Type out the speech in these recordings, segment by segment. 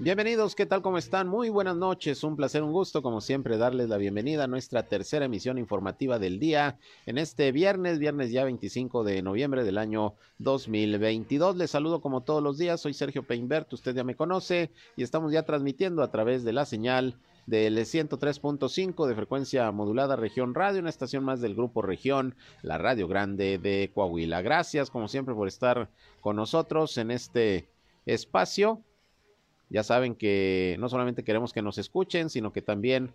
Bienvenidos, ¿qué tal? ¿Cómo están? Muy buenas noches, un placer, un gusto, como siempre, darles la bienvenida a nuestra tercera emisión informativa del día en este viernes, viernes ya 25 de noviembre del año 2022. Les saludo como todos los días, soy Sergio Peinbert, usted ya me conoce y estamos ya transmitiendo a través de la señal del 103.5 de frecuencia modulada Región Radio, una estación más del Grupo Región, la Radio Grande de Coahuila. Gracias, como siempre, por estar con nosotros en este espacio ya saben que no solamente queremos que nos escuchen, sino que también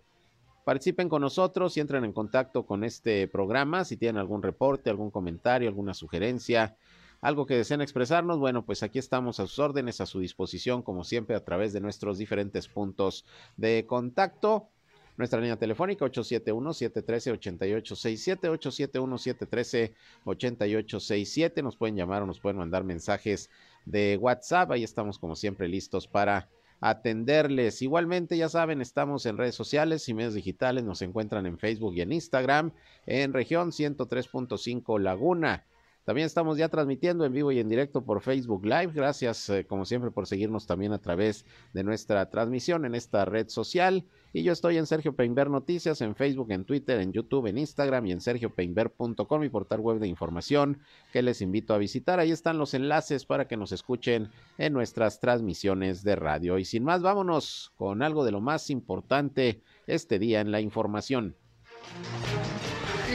participen con nosotros y entren en contacto con este programa. Si tienen algún reporte, algún comentario, alguna sugerencia, algo que deseen expresarnos, bueno, pues aquí estamos a sus órdenes, a su disposición, como siempre, a través de nuestros diferentes puntos de contacto. Nuestra línea telefónica 871-713-8867, 871-713-8867. Nos pueden llamar o nos pueden mandar mensajes de WhatsApp. Ahí estamos como siempre listos para atenderles. Igualmente, ya saben, estamos en redes sociales y medios digitales. Nos encuentran en Facebook y en Instagram en región 103.5 Laguna. También estamos ya transmitiendo en vivo y en directo por Facebook Live. Gracias, eh, como siempre, por seguirnos también a través de nuestra transmisión en esta red social. Y yo estoy en Sergio Peinber Noticias, en Facebook, en Twitter, en YouTube, en Instagram y en sergiopeinber.com, mi portal web de información que les invito a visitar. Ahí están los enlaces para que nos escuchen en nuestras transmisiones de radio. Y sin más, vámonos con algo de lo más importante este día en la información.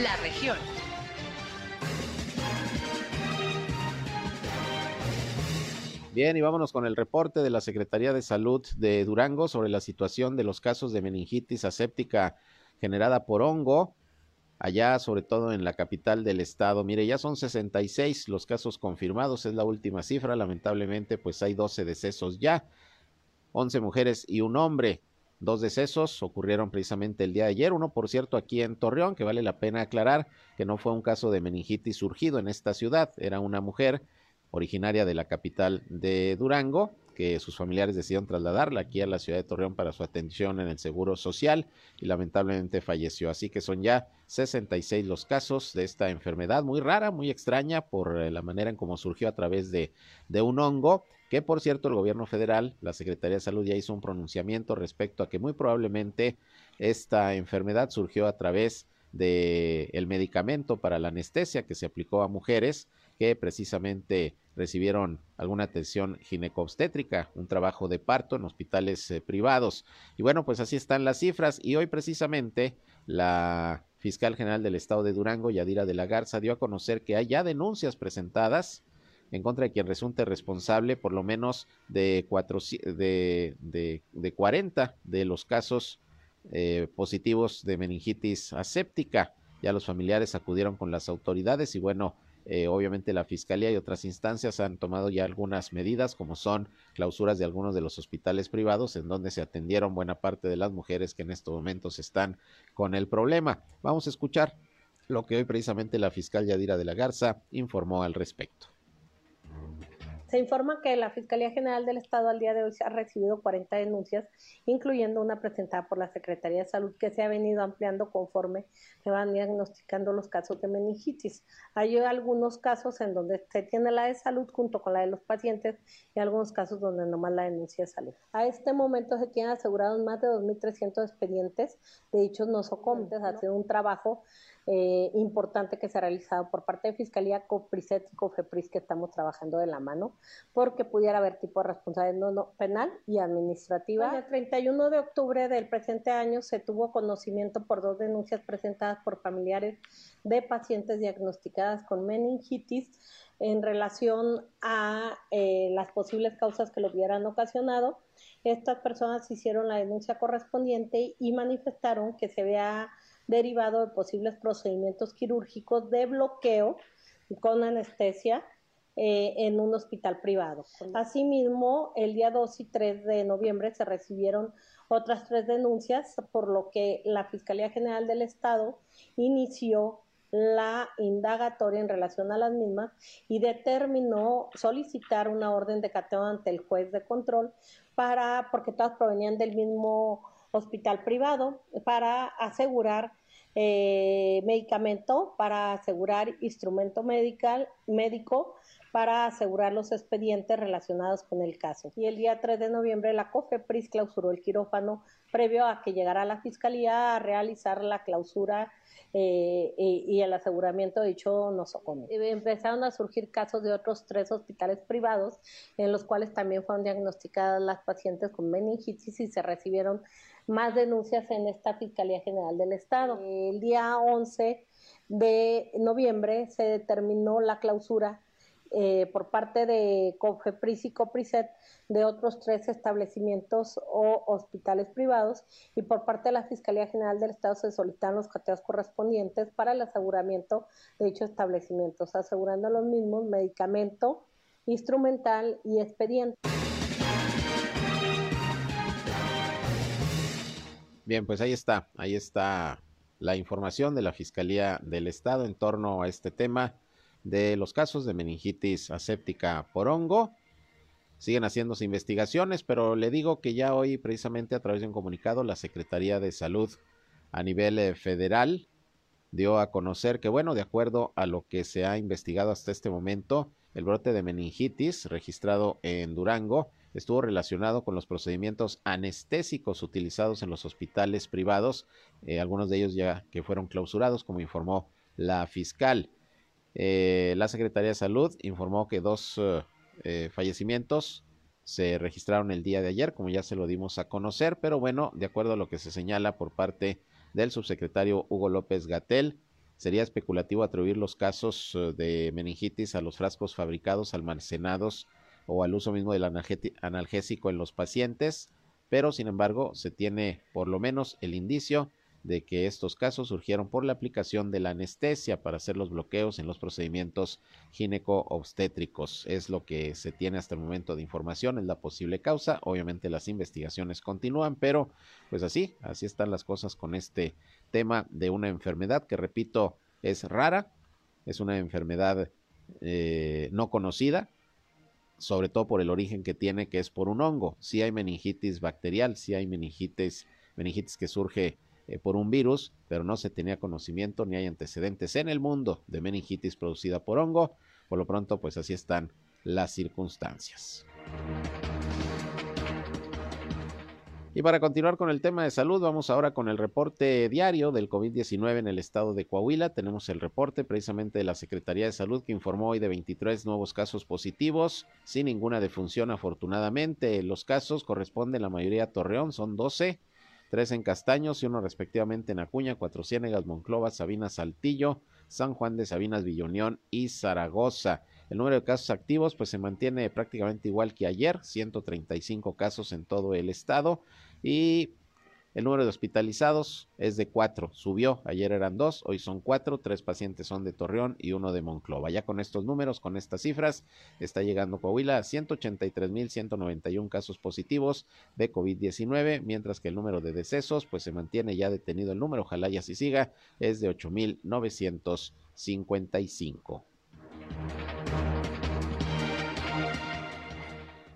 La región. Bien, y vámonos con el reporte de la Secretaría de Salud de Durango sobre la situación de los casos de meningitis aséptica generada por hongo, allá sobre todo en la capital del estado. Mire, ya son 66 los casos confirmados, es la última cifra, lamentablemente pues hay 12 decesos ya, 11 mujeres y un hombre. Dos decesos ocurrieron precisamente el día de ayer, uno por cierto aquí en Torreón, que vale la pena aclarar que no fue un caso de meningitis surgido en esta ciudad, era una mujer originaria de la capital de Durango, que sus familiares decidieron trasladarla aquí a la ciudad de Torreón para su atención en el Seguro Social y lamentablemente falleció. Así que son ya 66 los casos de esta enfermedad muy rara, muy extraña por eh, la manera en cómo surgió a través de, de un hongo, que por cierto el gobierno federal, la Secretaría de Salud ya hizo un pronunciamiento respecto a que muy probablemente esta enfermedad surgió a través de el medicamento para la anestesia que se aplicó a mujeres que precisamente recibieron alguna atención ginecobstétrica, un trabajo de parto en hospitales eh, privados. Y bueno, pues así están las cifras y hoy precisamente la fiscal general del estado de Durango, Yadira de la Garza, dio a conocer que hay ya denuncias presentadas en contra de quien resulte responsable por lo menos de, cuatro, de, de, de 40 de los casos eh, positivos de meningitis aséptica. Ya los familiares acudieron con las autoridades y bueno, eh, obviamente la Fiscalía y otras instancias han tomado ya algunas medidas, como son clausuras de algunos de los hospitales privados, en donde se atendieron buena parte de las mujeres que en estos momentos están con el problema. Vamos a escuchar lo que hoy precisamente la fiscal Yadira de la Garza informó al respecto. Se informa que la Fiscalía General del Estado al día de hoy ha recibido 40 denuncias, incluyendo una presentada por la Secretaría de Salud que se ha venido ampliando conforme se van diagnosticando los casos de meningitis. Hay algunos casos en donde se tiene la de salud junto con la de los pacientes y algunos casos donde nomás la denuncia de salud. A este momento se tienen asegurados más de 2.300 expedientes de dichos nosocomios. Ha sido un trabajo eh, importante que se ha realizado por parte de Fiscalía, COPRISET y COFEPRIS que estamos trabajando de la mano, porque pudiera haber tipo de responsabilidad penal y administrativa. el 31 de octubre del presente año se tuvo conocimiento por dos denuncias presentadas por familiares de pacientes diagnosticadas con meningitis en relación a eh, las posibles causas que lo hubieran ocasionado. Estas personas hicieron la denuncia correspondiente y manifestaron que se había derivado de posibles procedimientos quirúrgicos de bloqueo con anestesia eh, en un hospital privado. Asimismo, el día 2 y 3 de noviembre se recibieron otras tres denuncias, por lo que la Fiscalía General del Estado inició la indagatoria en relación a las mismas y determinó solicitar una orden de cateo ante el juez de control para, porque todas provenían del mismo hospital privado, para asegurar eh, medicamento, para asegurar instrumento medical, médico, para asegurar los expedientes relacionados con el caso. Y el día 3 de noviembre la COFEPRIS clausuró el quirófano previo a que llegara la Fiscalía a realizar la clausura eh, y, el aseguramiento de dicho nosocomio. Empezaron a surgir casos de otros tres hospitales privados en los cuales también fueron diagnosticadas las pacientes con meningitis y se recibieron más denuncias en esta Fiscalía General del Estado. El día 11 de noviembre se determinó la clausura eh, por parte de COFEPRIS y COPRISET de otros tres establecimientos o hospitales privados y por parte de la Fiscalía General del Estado se solicitan los cateos correspondientes para el aseguramiento de dichos establecimientos, asegurando los mismos medicamento, instrumental y expediente. Bien, pues ahí está, ahí está la información de la Fiscalía del Estado en torno a este tema de los casos de meningitis aséptica por hongo. Siguen haciéndose investigaciones, pero le digo que ya hoy, precisamente a través de un comunicado, la Secretaría de Salud a nivel eh, federal dio a conocer que, bueno, de acuerdo a lo que se ha investigado hasta este momento, el brote de meningitis registrado en Durango estuvo relacionado con los procedimientos anestésicos utilizados en los hospitales privados, eh, algunos de ellos ya que fueron clausurados, como informó la fiscal. Eh, la Secretaría de Salud informó que dos eh, eh, fallecimientos se registraron el día de ayer, como ya se lo dimos a conocer, pero bueno, de acuerdo a lo que se señala por parte del subsecretario Hugo López Gatel, sería especulativo atribuir los casos de meningitis a los frascos fabricados, almacenados o al uso mismo del analgésico en los pacientes, pero sin embargo se tiene por lo menos el indicio de que estos casos surgieron por la aplicación de la anestesia para hacer los bloqueos en los procedimientos gineco-obstétricos. Es lo que se tiene hasta el momento de información, es la posible causa. Obviamente las investigaciones continúan, pero pues así, así están las cosas con este tema de una enfermedad que, repito, es rara, es una enfermedad eh, no conocida, sobre todo por el origen que tiene, que es por un hongo. Si hay meningitis bacterial, si hay meningitis, meningitis que surge eh, por un virus, pero no se tenía conocimiento ni hay antecedentes en el mundo de meningitis producida por hongo. Por lo pronto, pues así están las circunstancias. Y para continuar con el tema de salud, vamos ahora con el reporte diario del COVID-19 en el estado de Coahuila. Tenemos el reporte precisamente de la Secretaría de Salud que informó hoy de 23 nuevos casos positivos, sin ninguna defunción afortunadamente. Los casos corresponden la mayoría a Torreón, son 12 tres en Castaños y uno respectivamente en Acuña, Cuatro Ciénegas, Monclova, Sabinas, Saltillo, San Juan de Sabinas, Villonión y Zaragoza. El número de casos activos pues se mantiene prácticamente igual que ayer, 135 casos en todo el estado y el número de hospitalizados es de cuatro, subió, ayer eran dos, hoy son cuatro, tres pacientes son de Torreón y uno de Monclova. Ya con estos números, con estas cifras, está llegando Coahuila a 183.191 casos positivos de COVID-19, mientras que el número de decesos, pues se mantiene ya detenido el número, ojalá y así siga, es de 8.955.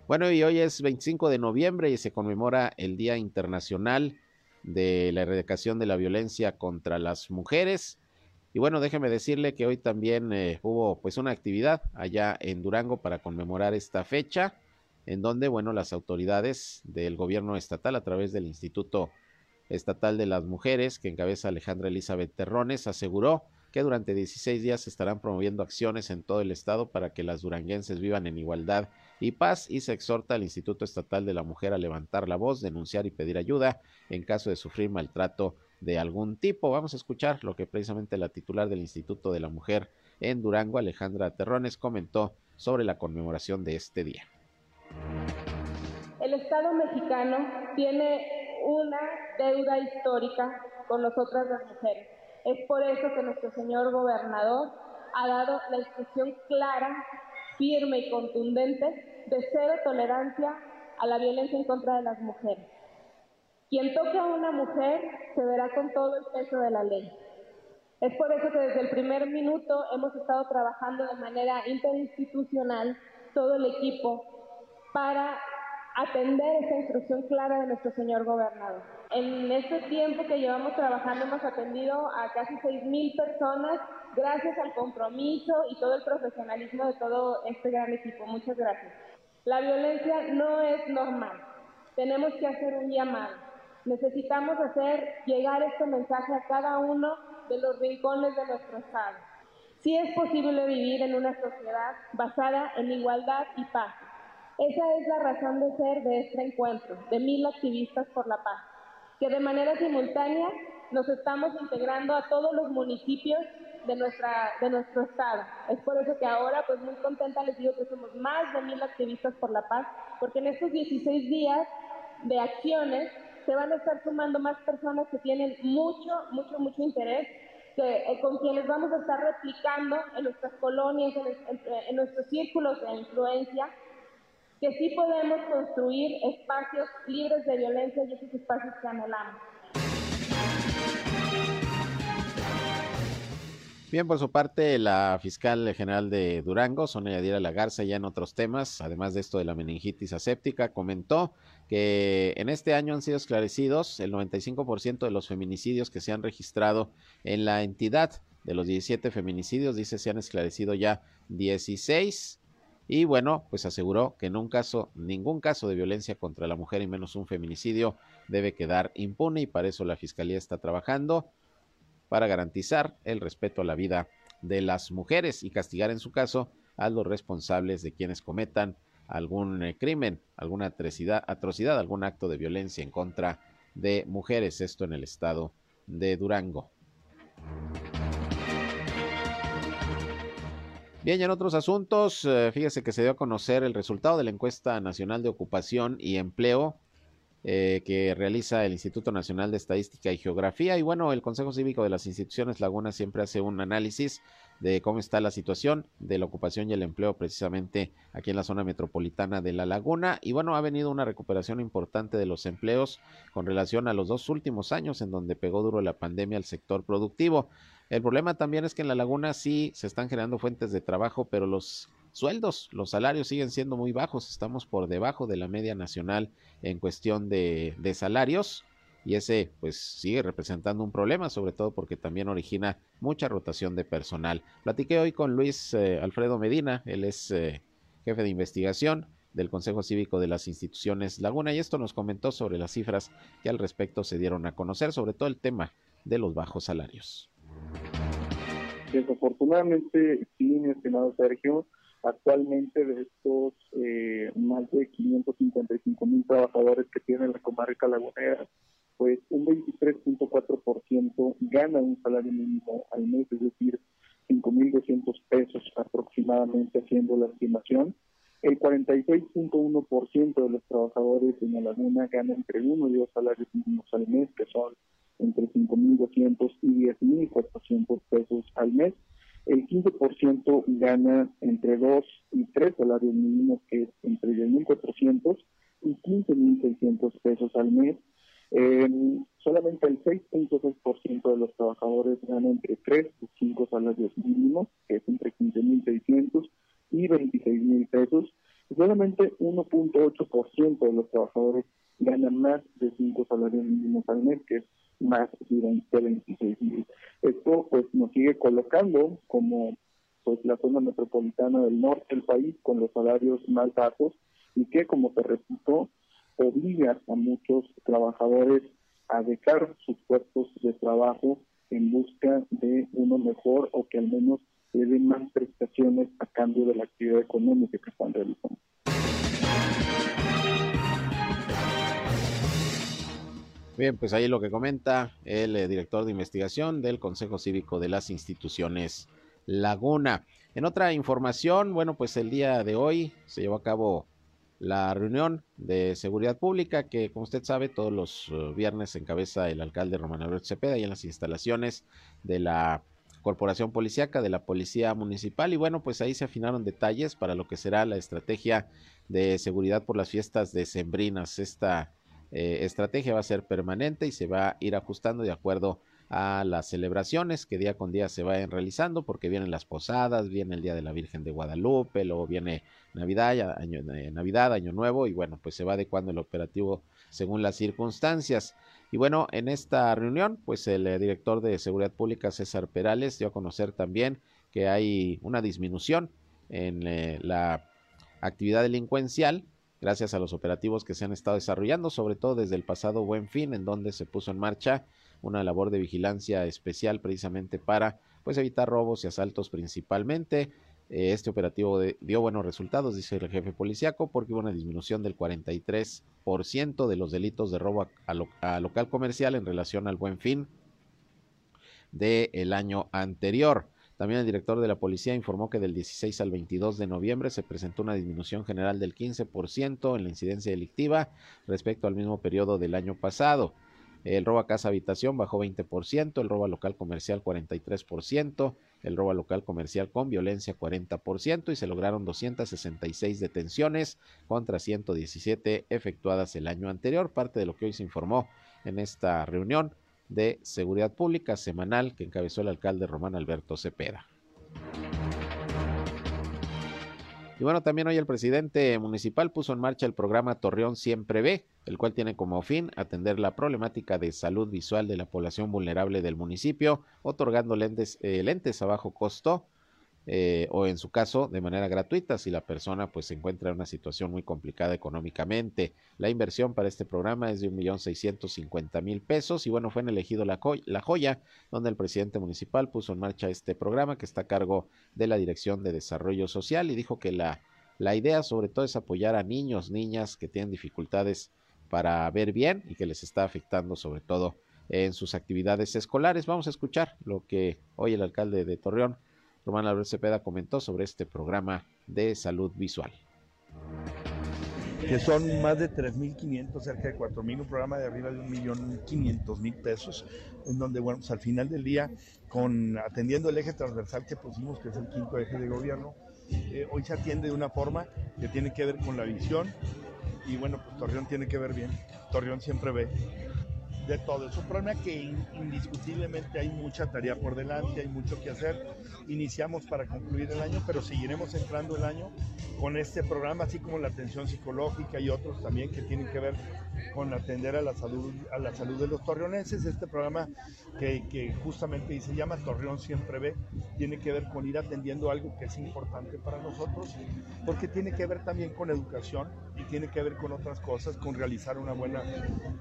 Bueno, y hoy es 25 de noviembre y se conmemora el Día Internacional de la erradicación de la violencia contra las mujeres. Y bueno, déjeme decirle que hoy también eh, hubo pues una actividad allá en Durango para conmemorar esta fecha, en donde, bueno, las autoridades del gobierno estatal a través del Instituto Estatal de las Mujeres, que encabeza Alejandra Elizabeth Terrones, aseguró que durante 16 días estarán promoviendo acciones en todo el estado para que las duranguenses vivan en igualdad y paz y se exhorta al Instituto Estatal de la Mujer a levantar la voz, denunciar y pedir ayuda en caso de sufrir maltrato de algún tipo. Vamos a escuchar lo que precisamente la titular del Instituto de la Mujer en Durango, Alejandra Terrones, comentó sobre la conmemoración de este día. El Estado mexicano tiene una deuda histórica con nosotras las mujeres. Es por eso que nuestro señor gobernador ha dado la instrucción clara firme y contundente de cero tolerancia a la violencia en contra de las mujeres. Quien toque a una mujer se verá con todo el peso de la ley. Es por eso que desde el primer minuto hemos estado trabajando de manera interinstitucional, todo el equipo, para atender esa instrucción clara de nuestro señor gobernador. En este tiempo que llevamos trabajando hemos atendido a casi 6.000 personas gracias al compromiso y todo el profesionalismo de todo este gran equipo. Muchas gracias. La violencia no es normal. Tenemos que hacer un llamado. Necesitamos hacer llegar este mensaje a cada uno de los rincones de nuestro Estado. Sí es posible vivir en una sociedad basada en igualdad y paz. Esa es la razón de ser de este encuentro, de mil activistas por la paz, que de manera simultánea nos estamos integrando a todos los municipios de, nuestra, de nuestro estado. Es por eso que ahora, pues muy contenta les digo que somos más de mil activistas por la paz, porque en estos 16 días de acciones se van a estar sumando más personas que tienen mucho, mucho, mucho interés, que, eh, con quienes vamos a estar replicando en nuestras colonias, en, en nuestros círculos de influencia, que sí podemos construir espacios libres de violencia y esos espacios que anhelamos. Bien, por su parte, la fiscal general de Durango, Sonia Yadira Lagarza, ya en otros temas, además de esto de la meningitis aséptica, comentó que en este año han sido esclarecidos el 95% de los feminicidios que se han registrado en la entidad. De los 17 feminicidios, dice, se han esclarecido ya 16. Y bueno, pues aseguró que en un caso, ningún caso de violencia contra la mujer y menos un feminicidio debe quedar impune y para eso la Fiscalía está trabajando para garantizar el respeto a la vida de las mujeres y castigar en su caso a los responsables de quienes cometan algún eh, crimen, alguna atrocidad, atrocidad, algún acto de violencia en contra de mujeres, esto en el estado de Durango. Bien, y en otros asuntos, eh, fíjese que se dio a conocer el resultado de la encuesta nacional de ocupación y empleo eh, que realiza el Instituto Nacional de Estadística y Geografía. Y bueno, el Consejo Cívico de las Instituciones Laguna siempre hace un análisis de cómo está la situación de la ocupación y el empleo precisamente aquí en la zona metropolitana de La Laguna. Y bueno, ha venido una recuperación importante de los empleos con relación a los dos últimos años en donde pegó duro la pandemia al sector productivo. El problema también es que en La Laguna sí se están generando fuentes de trabajo, pero los sueldos, los salarios siguen siendo muy bajos, estamos por debajo de la media nacional en cuestión de, salarios y ese pues sigue representando un problema, sobre todo porque también origina mucha rotación de personal. Platiqué hoy con Luis eh, Alfredo Medina, él es eh, jefe de investigación del Consejo Cívico de las Instituciones Laguna y esto nos comentó sobre las cifras que al respecto se dieron a conocer, sobre todo el tema de los bajos salarios. Desafortunadamente, sí, mi estimado Sergio, Actualmente de estos eh, más de 555 mil trabajadores que tiene la comarca lagunera, pues un 23.4% gana un salario mínimo al mes, es decir, 5.200 pesos aproximadamente haciendo la estimación. El 46.1% de los trabajadores en la laguna gana entre uno y dos salarios mínimos al mes, que son entre 5.200 y 10.400 pesos al mes el 15% gana entre 2 y 3 salarios mínimos, que es entre 10.400 y 15.600 pesos al mes. Eh, solamente el 6.6% de los trabajadores gana entre 3 y 5 salarios mínimos, que es entre 15.600 y 26.000 pesos. Solamente 1.8% de los trabajadores ganan más de 5 salarios mínimos al mes, que es más de 26 mil. Esto pues nos sigue colocando como pues la zona metropolitana del norte del país con los salarios más bajos y que como te repito obliga a muchos trabajadores a dejar sus puestos de trabajo en busca de uno mejor o que al menos le den más prestaciones a cambio de la actividad económica que están realizando. Bien, pues ahí lo que comenta el eh, director de investigación del Consejo Cívico de las Instituciones Laguna. En otra información, bueno, pues el día de hoy se llevó a cabo la reunión de seguridad pública que, como usted sabe, todos los eh, viernes encabeza el alcalde Román Alberto Cepeda y en las instalaciones de la corporación policíaca de la policía municipal y bueno pues ahí se afinaron detalles para lo que será la estrategia de seguridad por las fiestas decembrinas esta eh, estrategia va a ser permanente y se va a ir ajustando de acuerdo a las celebraciones que día con día se vayan realizando, porque vienen las posadas, viene el Día de la Virgen de Guadalupe, luego viene Navidad, año, eh, Navidad, Año Nuevo, y bueno, pues se va adecuando el operativo según las circunstancias. Y bueno, en esta reunión, pues el eh, director de Seguridad Pública, César Perales, dio a conocer también que hay una disminución en la actividad delincuencial gracias a los operativos que se han estado desarrollando, sobre todo desde el pasado Buen Fin, en donde se puso en marcha una labor de vigilancia especial precisamente para pues evitar robos y asaltos principalmente. Eh, este operativo dio buenos resultados, dice el jefe policiaco, porque hubo una disminución del 43% de los delitos de robo a, local comercial en relación al buen fin del año anterior. También el director de la policía informó que del 16 al 22 de noviembre se presentó una disminución general del 15% en la incidencia delictiva respecto al mismo periodo del año pasado. El robo a casa habitación bajó 20%, el robo a local comercial 43%, el robo a local comercial con violencia 40% y se lograron 266 detenciones contra 117 efectuadas el año anterior, parte de lo que hoy se informó en esta reunión de seguridad pública semanal que encabezó el alcalde Román Alberto Cepeda. Y bueno, también hoy el presidente municipal puso en marcha el programa Torreón Siempre Ve, el cual tiene como fin atender la problemática de salud visual de la población vulnerable del municipio, otorgando lentes, eh, lentes a bajo costo eh, o en su caso de manera gratuita si la persona pues se encuentra en una situación muy complicada económicamente. La inversión para este programa es de un millón mil pesos y bueno fue en elegido la, la joya donde el presidente municipal puso en marcha este programa que está a cargo de la Dirección de Desarrollo Social y dijo que la, la idea sobre todo es apoyar a niños, niñas que tienen dificultades para ver bien y que les está afectando sobre todo en sus actividades escolares. Vamos a escuchar lo que hoy el alcalde de Torreón Román Álvarez Cepeda comentó sobre este programa de salud visual. Que son más de 3.500, cerca de 4.000, un programa de arriba de 1.500.000 pesos, en donde, bueno, pues al final del día, con atendiendo el eje transversal que pusimos, que es el quinto eje de gobierno, eh, hoy se atiende de una forma que tiene que ver con la visión, y bueno, pues Torreón tiene que ver bien, Torreón siempre ve, de todo. Es un problema que indiscutiblemente hay mucha tarea por delante, hay mucho que hacer. Iniciamos para concluir el año, pero seguiremos entrando el año con este programa, así como la atención psicológica y otros también que tienen que ver con atender a la salud, a la salud de los torreonenses. Este programa que, que justamente se llama Torreón Siempre Ve, tiene que ver con ir atendiendo algo que es importante para nosotros, porque tiene que ver también con educación y tiene que ver con otras cosas, con realizar una buena,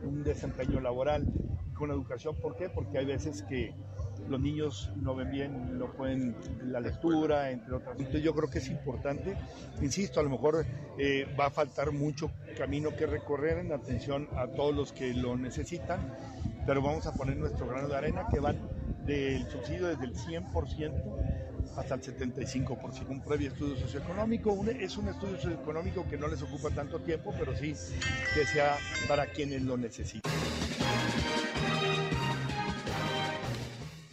un desempeño laboral, con educación. ¿Por qué? Porque hay veces que los niños no ven bien, no pueden la lectura, entre otras. Entonces yo creo que es importante, insisto, a lo mejor eh, va a faltar mucho camino que recorrer en atención a todos los que lo necesitan, pero vamos a poner nuestro grano de arena que van del subsidio desde el 100% hasta el 75%. Un previo estudio socioeconómico, es un estudio socioeconómico que no les ocupa tanto tiempo, pero sí que sea para quienes lo necesitan.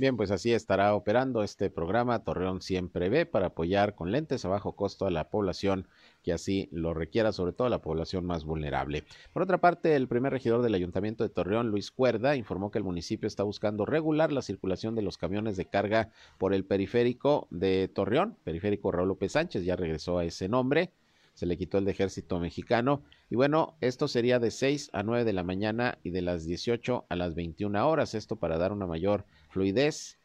Bien, pues así estará operando este programa Torreón Siempre Ve para apoyar con lentes a bajo costo a la población que así lo requiera, sobre todo a la población más vulnerable. Por otra parte, el primer regidor del Ayuntamiento de Torreón, Luis Cuerda, informó que el municipio está buscando regular la circulación de los camiones de carga por el periférico de Torreón, periférico Raúl López Sánchez, ya regresó a ese nombre se le quitó el de ejército mexicano. Y bueno, esto sería de 6 a 9 de la mañana y de las 18 a las 21 horas. Esto para dar una mayor fluidez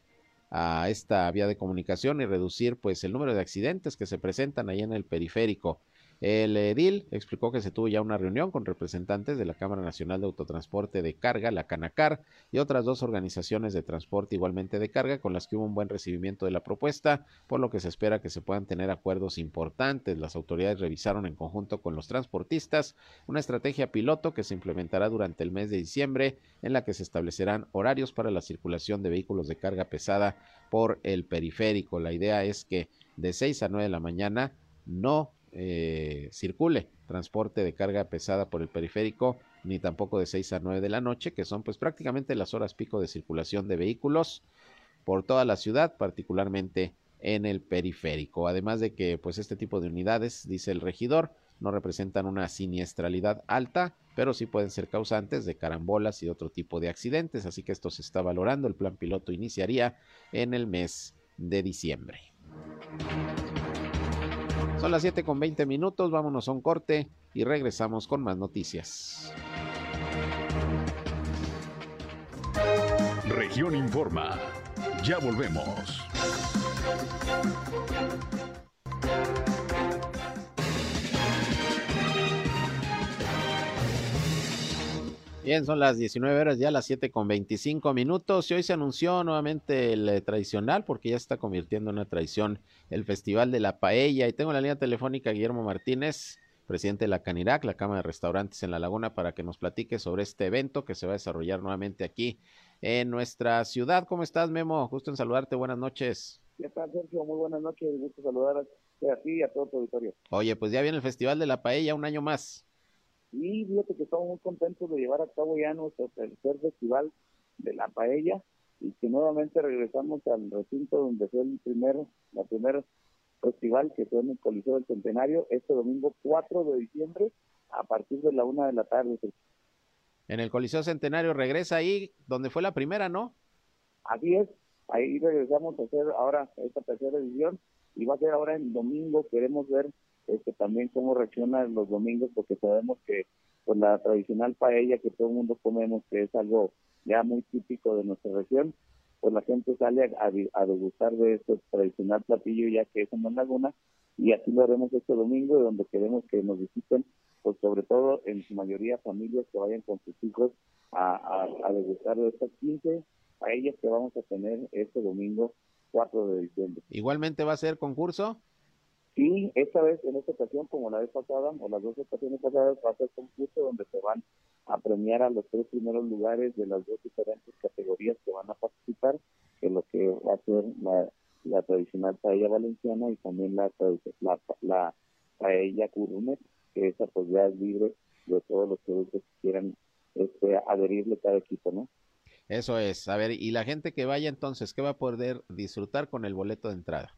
a esta vía de comunicación y reducir pues el número de accidentes que se presentan ahí en el periférico. El edil explicó que se tuvo ya una reunión con representantes de la Cámara Nacional de Autotransporte de Carga, la Canacar, y otras dos organizaciones de transporte igualmente de carga, con las que hubo un buen recibimiento de la propuesta, por lo que se espera que se puedan tener acuerdos importantes. Las autoridades revisaron en conjunto con los transportistas una estrategia piloto que se implementará durante el mes de diciembre, en la que se establecerán horarios para la circulación de vehículos de carga pesada por el periférico. La idea es que de 6 a 9 de la mañana no eh, circule transporte de carga pesada por el periférico, ni tampoco de 6 a 9 de la noche, que son pues prácticamente las horas pico de circulación de vehículos. por toda la ciudad, particularmente en el periférico. Además de que, pues, este tipo de unidades, dice el regidor, no representan una siniestralidad alta, pero sí pueden ser causantes de carambolas y otro tipo de accidentes. Así que esto se está valorando. El plan piloto iniciaría en el mes de diciembre. Son las 7 con 20 minutos, vámonos a un corte y regresamos con más noticias. Región Informa. Ya volvemos. Bien, son las 19 horas, ya las 7 con 25 minutos y hoy se anunció nuevamente el eh, tradicional porque ya está convirtiendo en una tradición el Festival de la Paella y tengo en la línea telefónica a Guillermo Martínez, presidente de la Canirac, la Cámara de Restaurantes en La Laguna, para que nos platique sobre este evento que se va a desarrollar nuevamente aquí en nuestra ciudad. ¿Cómo estás, Memo? Gusto en saludarte, buenas noches. ¿Qué tal, Sergio? Muy buenas noches, gusto saludar a ti y a todo tu auditorio. Oye, pues ya viene el Festival de la Paella, un año más. Y fíjate que estamos muy contentos de llevar a cabo ya nuestro tercer festival de la paella y que nuevamente regresamos al recinto donde fue el primero, la primera festival que fue en el Coliseo del Centenario este domingo 4 de diciembre a partir de la una de la tarde. En el Coliseo Centenario regresa ahí donde fue la primera, ¿no? Así es, ahí regresamos a hacer ahora esta tercera edición y va a ser ahora el domingo, queremos ver este, también cómo reaccionan los domingos, porque sabemos que pues la tradicional paella que todo el mundo comemos, que es algo ya muy típico de nuestra región, pues la gente sale a, a, degustar de este tradicional platillo ya que es en la laguna, y así lo haremos este domingo, donde queremos que nos visiten, pues sobre todo en su mayoría familias que vayan con sus hijos a, a degustar de estas 15 paellas que vamos a tener este domingo 4 de diciembre. ¿Igualmente va a ser concurso? Y esta vez, en esta ocasión, como la vez pasada, o las dos ocasiones pasadas, va a ser concurso donde se van a premiar a los tres primeros lugares de las dos diferentes categorías que van a participar, que lo que va a ser la, tradicional paella valenciana y también la, la, la paella curumet, que esa pues ya es libre de todos los productos que quieran este, adherirle cada equipo, ¿no? Eso es. A ver, y la gente que vaya entonces, ¿qué va a poder disfrutar con el boleto de entrada?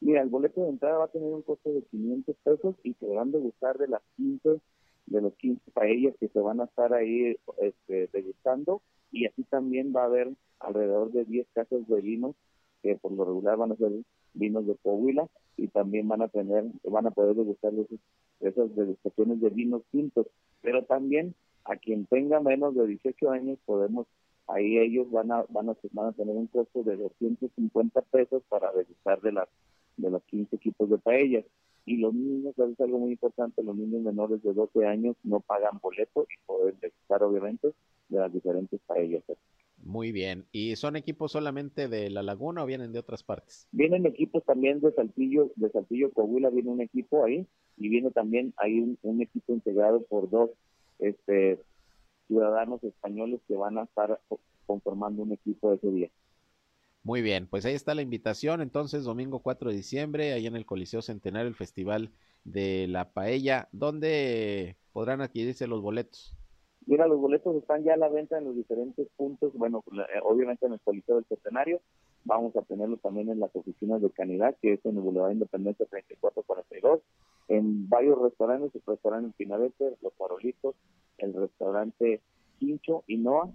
Mira, el boleto de entrada va a tener un costo de 500 pesos y te van a gustar de las 15, de los 15 paellas que se van a estar ahí este, degustando. Y así también va a haber alrededor de 10 casas de vinos que por lo regular van a ser vinos de Coahuila y también van a tener, van a poder degustar esas degustaciones de vinos tintos, pero también a quien tenga menos de 18 años podemos ahí ellos van a, van a, van a tener un costo de 250 pesos para degustar de las de los 15 equipos de paellas. Y los niños, es algo muy importante, los niños menores de 12 años no pagan boleto y pueden degustar obviamente de las diferentes paellas. Muy bien. ¿Y son equipos solamente de La Laguna o vienen de otras partes? Vienen equipos también de Saltillo, de Saltillo Coahuila viene un equipo ahí y viene también hay un, un equipo integrado por dos este ciudadanos españoles que van a estar conformando un equipo ese día. Muy bien, pues ahí está la invitación. Entonces, domingo 4 de diciembre, ahí en el Coliseo Centenario, el Festival de la Paella, ¿dónde podrán adquirirse los boletos? Mira, los boletos están ya a la venta en los diferentes puntos. Bueno, eh, obviamente en el Coliseo del Centenario. Vamos a tenerlos también en las oficinas de Canidad, que es en el Boulevard Independencia 3442. En varios restaurantes, el restaurante Pinabete, Los Farolitos, el restaurante Quincho y Noa,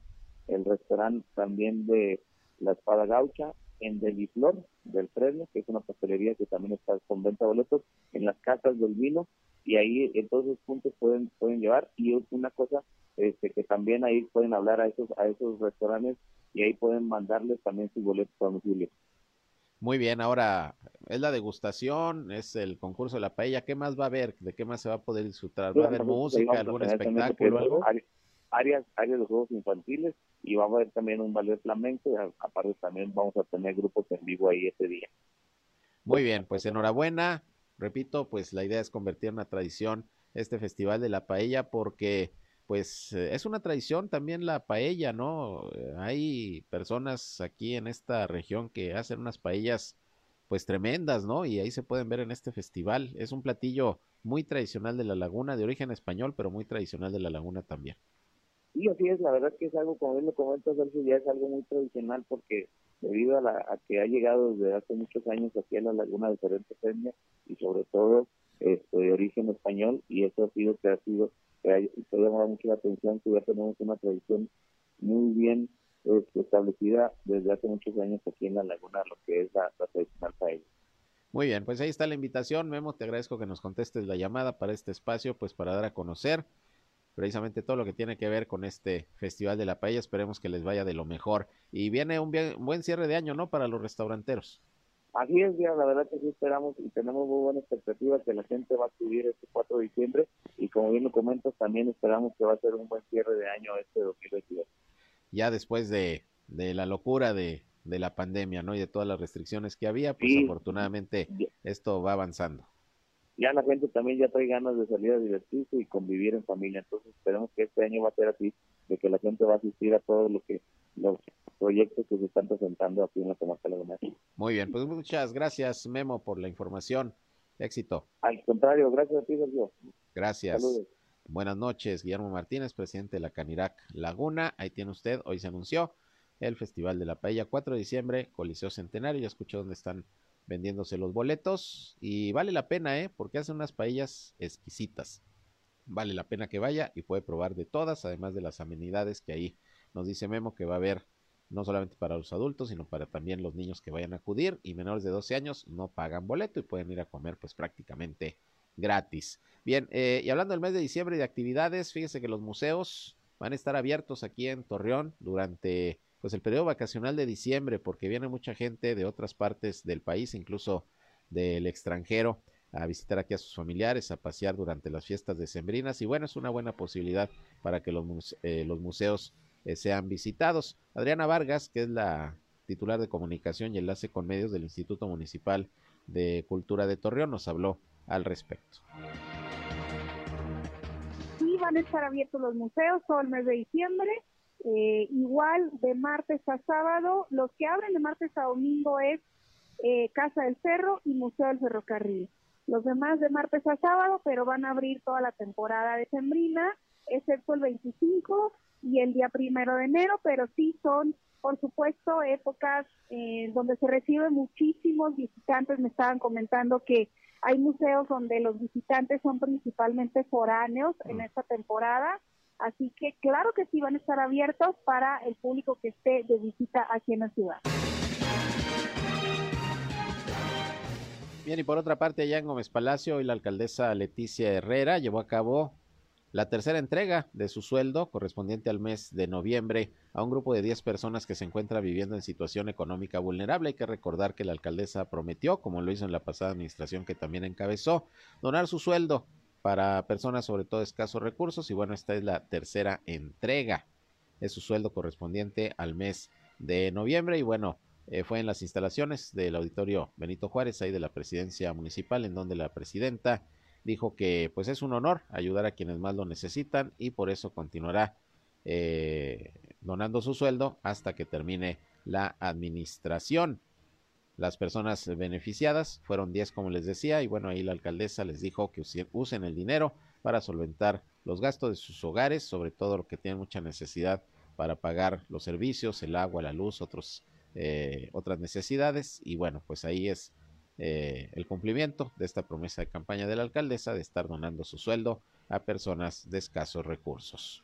el restaurante también de la Espada Gaucha, en Deliflor del Premio, que es una pastelería que también está con venta de boletos, en las casas del vino, y ahí en todos esos puntos pueden pueden llevar. Y una cosa este, que también ahí pueden hablar a esos a esos restaurantes y ahí pueden mandarles también sus boletos a domicilio. Muy bien, ahora es la degustación, es el concurso de la paella. ¿Qué más va a haber? ¿De qué más se va a poder disfrutar? ¿Va a haber música, algún espectáculo? Algo? Áreas, áreas de juegos infantiles y vamos a ver también un ballet flamenco y aparte también vamos a tener grupos en vivo ahí ese día. Muy bien, pues enhorabuena. Repito, pues la idea es convertir en una tradición este festival de la paella porque pues eh, es una tradición también la paella, ¿no? Hay personas aquí en esta región que hacen unas paellas pues tremendas, ¿no? Y ahí se pueden ver en este festival. Es un platillo muy tradicional de la laguna, de origen español, pero muy tradicional de la laguna también. Y así es, la verdad que es algo, como bien lo comentas, Sergio, ya es algo muy tradicional porque debido a, la, que ha llegado desde hace muchos años aquí a la laguna de diferentes etnias y sobre todo este, de origen español y eso ha sido que ha sido que ha, llamado mucho la atención que ya tenemos una tradición muy bien este, establecida desde hace muchos años aquí en la laguna lo que es la, tradicional paella. Muy bien, pues ahí está la invitación, Memo, te agradezco que nos contestes la llamada para este espacio, pues para dar a conocer precisamente todo lo que tiene que ver con este Festival de la Paella. Esperemos que les vaya de lo mejor. Y viene un, buen cierre de año, ¿no? Para los restauranteros. Así es, ya, la verdad que sí esperamos y tenemos muy buena expectativa que la gente va a subir este 4 de diciembre y como bien lo comentas, también esperamos que va a ser un buen cierre de año este 2022. Ya después de, de la locura de, de, la pandemia, ¿no? Y de todas las restricciones que había, pues afortunadamente esto va avanzando ya la gente también ya trae ganas de salir a divertirse y convivir en familia. Entonces esperemos que este año va a ser así, de que la gente va a asistir a todo lo que los proyectos que se están presentando aquí en la Comarca Lagunera. Muy bien, pues muchas gracias Memo por la información. Éxito. Al contrario, gracias a ti, Sergio. Gracias. Saludos. Buenas noches, Guillermo Martínez, presidente de la Canirac Laguna. Ahí tiene usted, hoy se anunció el Festival de la Paella, 4 de diciembre, Coliseo Centenario. Ya escuchó dónde están vendiéndose los boletos y vale la pena, ¿eh? Porque hacen unas paellas exquisitas. Vale la pena que vaya y puede probar de todas, además de las amenidades que ahí nos dice Memo que va a haber no solamente para los adultos, sino para también los niños que vayan a acudir y menores de 12 años no pagan boleto y pueden ir a comer pues prácticamente gratis. Bien, eh, y hablando del mes de diciembre de actividades, fíjese que los museos van a estar abiertos aquí en Torreón durante pues el periodo vacacional de diciembre, porque viene mucha gente de otras partes del país, incluso del extranjero, a visitar aquí a sus familiares, a pasear durante las fiestas decembrinas y bueno, es una buena posibilidad para que los, eh, los museos eh, sean visitados. Adriana Vargas, que es la titular de comunicación y enlace con medios del Instituto Municipal de Cultura de Torreón, nos habló al respecto. Sí, van a estar abiertos los museos todo el mes de diciembre eh, igual de martes a sábado, los que abren de martes a domingo es eh, Casa del Cerro y Museo del Ferrocarril. Los demás de martes a sábado, pero van a abrir toda la temporada de Sembrina, excepto el 25 y el día primero de enero, pero sí son, por supuesto, épocas eh, donde se reciben muchísimos visitantes. Me estaban comentando que hay museos donde los visitantes son principalmente foráneos en mm. esta temporada Así que claro que sí van a estar abiertos para el público que esté de visita aquí en la ciudad. Bien, y por otra parte, allá en Gómez Palacio, hoy la alcaldesa Leticia Herrera llevó a cabo la tercera entrega de su sueldo correspondiente al mes de noviembre a un grupo de 10 personas que se encuentran viviendo en situación económica vulnerable. Hay que recordar que la alcaldesa prometió, como lo hizo en la pasada administración que también encabezó, donar su sueldo para personas sobre todo escasos recursos y bueno, esta es la tercera entrega. Es su sueldo correspondiente al mes de noviembre y bueno, eh, fue en las instalaciones del auditorio Benito Juárez, ahí de la presidencia municipal, en donde la presidenta dijo que pues es un honor ayudar a quienes más lo necesitan y por eso continuará eh, donando su sueldo hasta que termine la administración. Las personas beneficiadas fueron 10, como les decía, y bueno, ahí la alcaldesa les dijo que usen el dinero para solventar los gastos de sus hogares, sobre todo lo que tienen mucha necesidad para pagar los servicios, el agua, la luz, otros, eh, otras necesidades. Y bueno, pues ahí es eh, el cumplimiento de esta promesa de campaña de la alcaldesa de estar donando su sueldo a personas de escasos recursos.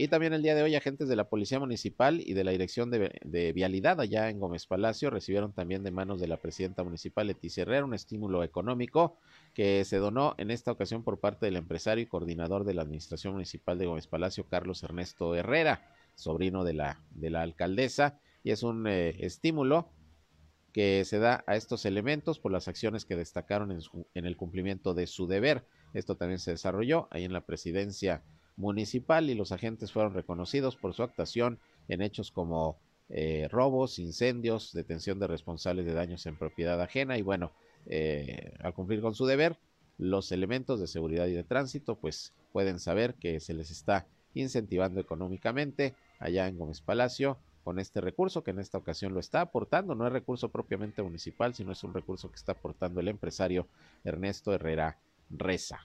Y también el día de hoy agentes de la Policía Municipal y de la Dirección de, Vialidad allá en Gómez Palacio recibieron también de manos de la Presidenta Municipal Leticia Herrera un estímulo económico que se donó en esta ocasión por parte del empresario y coordinador de la Administración Municipal de Gómez Palacio, Carlos Ernesto Herrera, sobrino de la, de la alcaldesa, y es un eh, estímulo que se da a estos elementos por las acciones que destacaron en, en el cumplimiento de su deber. Esto también se desarrolló ahí en la presidencia municipal y los agentes fueron reconocidos por su actuación en hechos como eh, robos, incendios, detención de responsables de daños en propiedad ajena y bueno, eh, al cumplir con su deber, los elementos de seguridad y de tránsito pues pueden saber que se les está incentivando económicamente allá en Gómez Palacio con este recurso que en esta ocasión lo está aportando, no es recurso propiamente municipal, sino es un recurso que está aportando el empresario Ernesto Herrera Reza.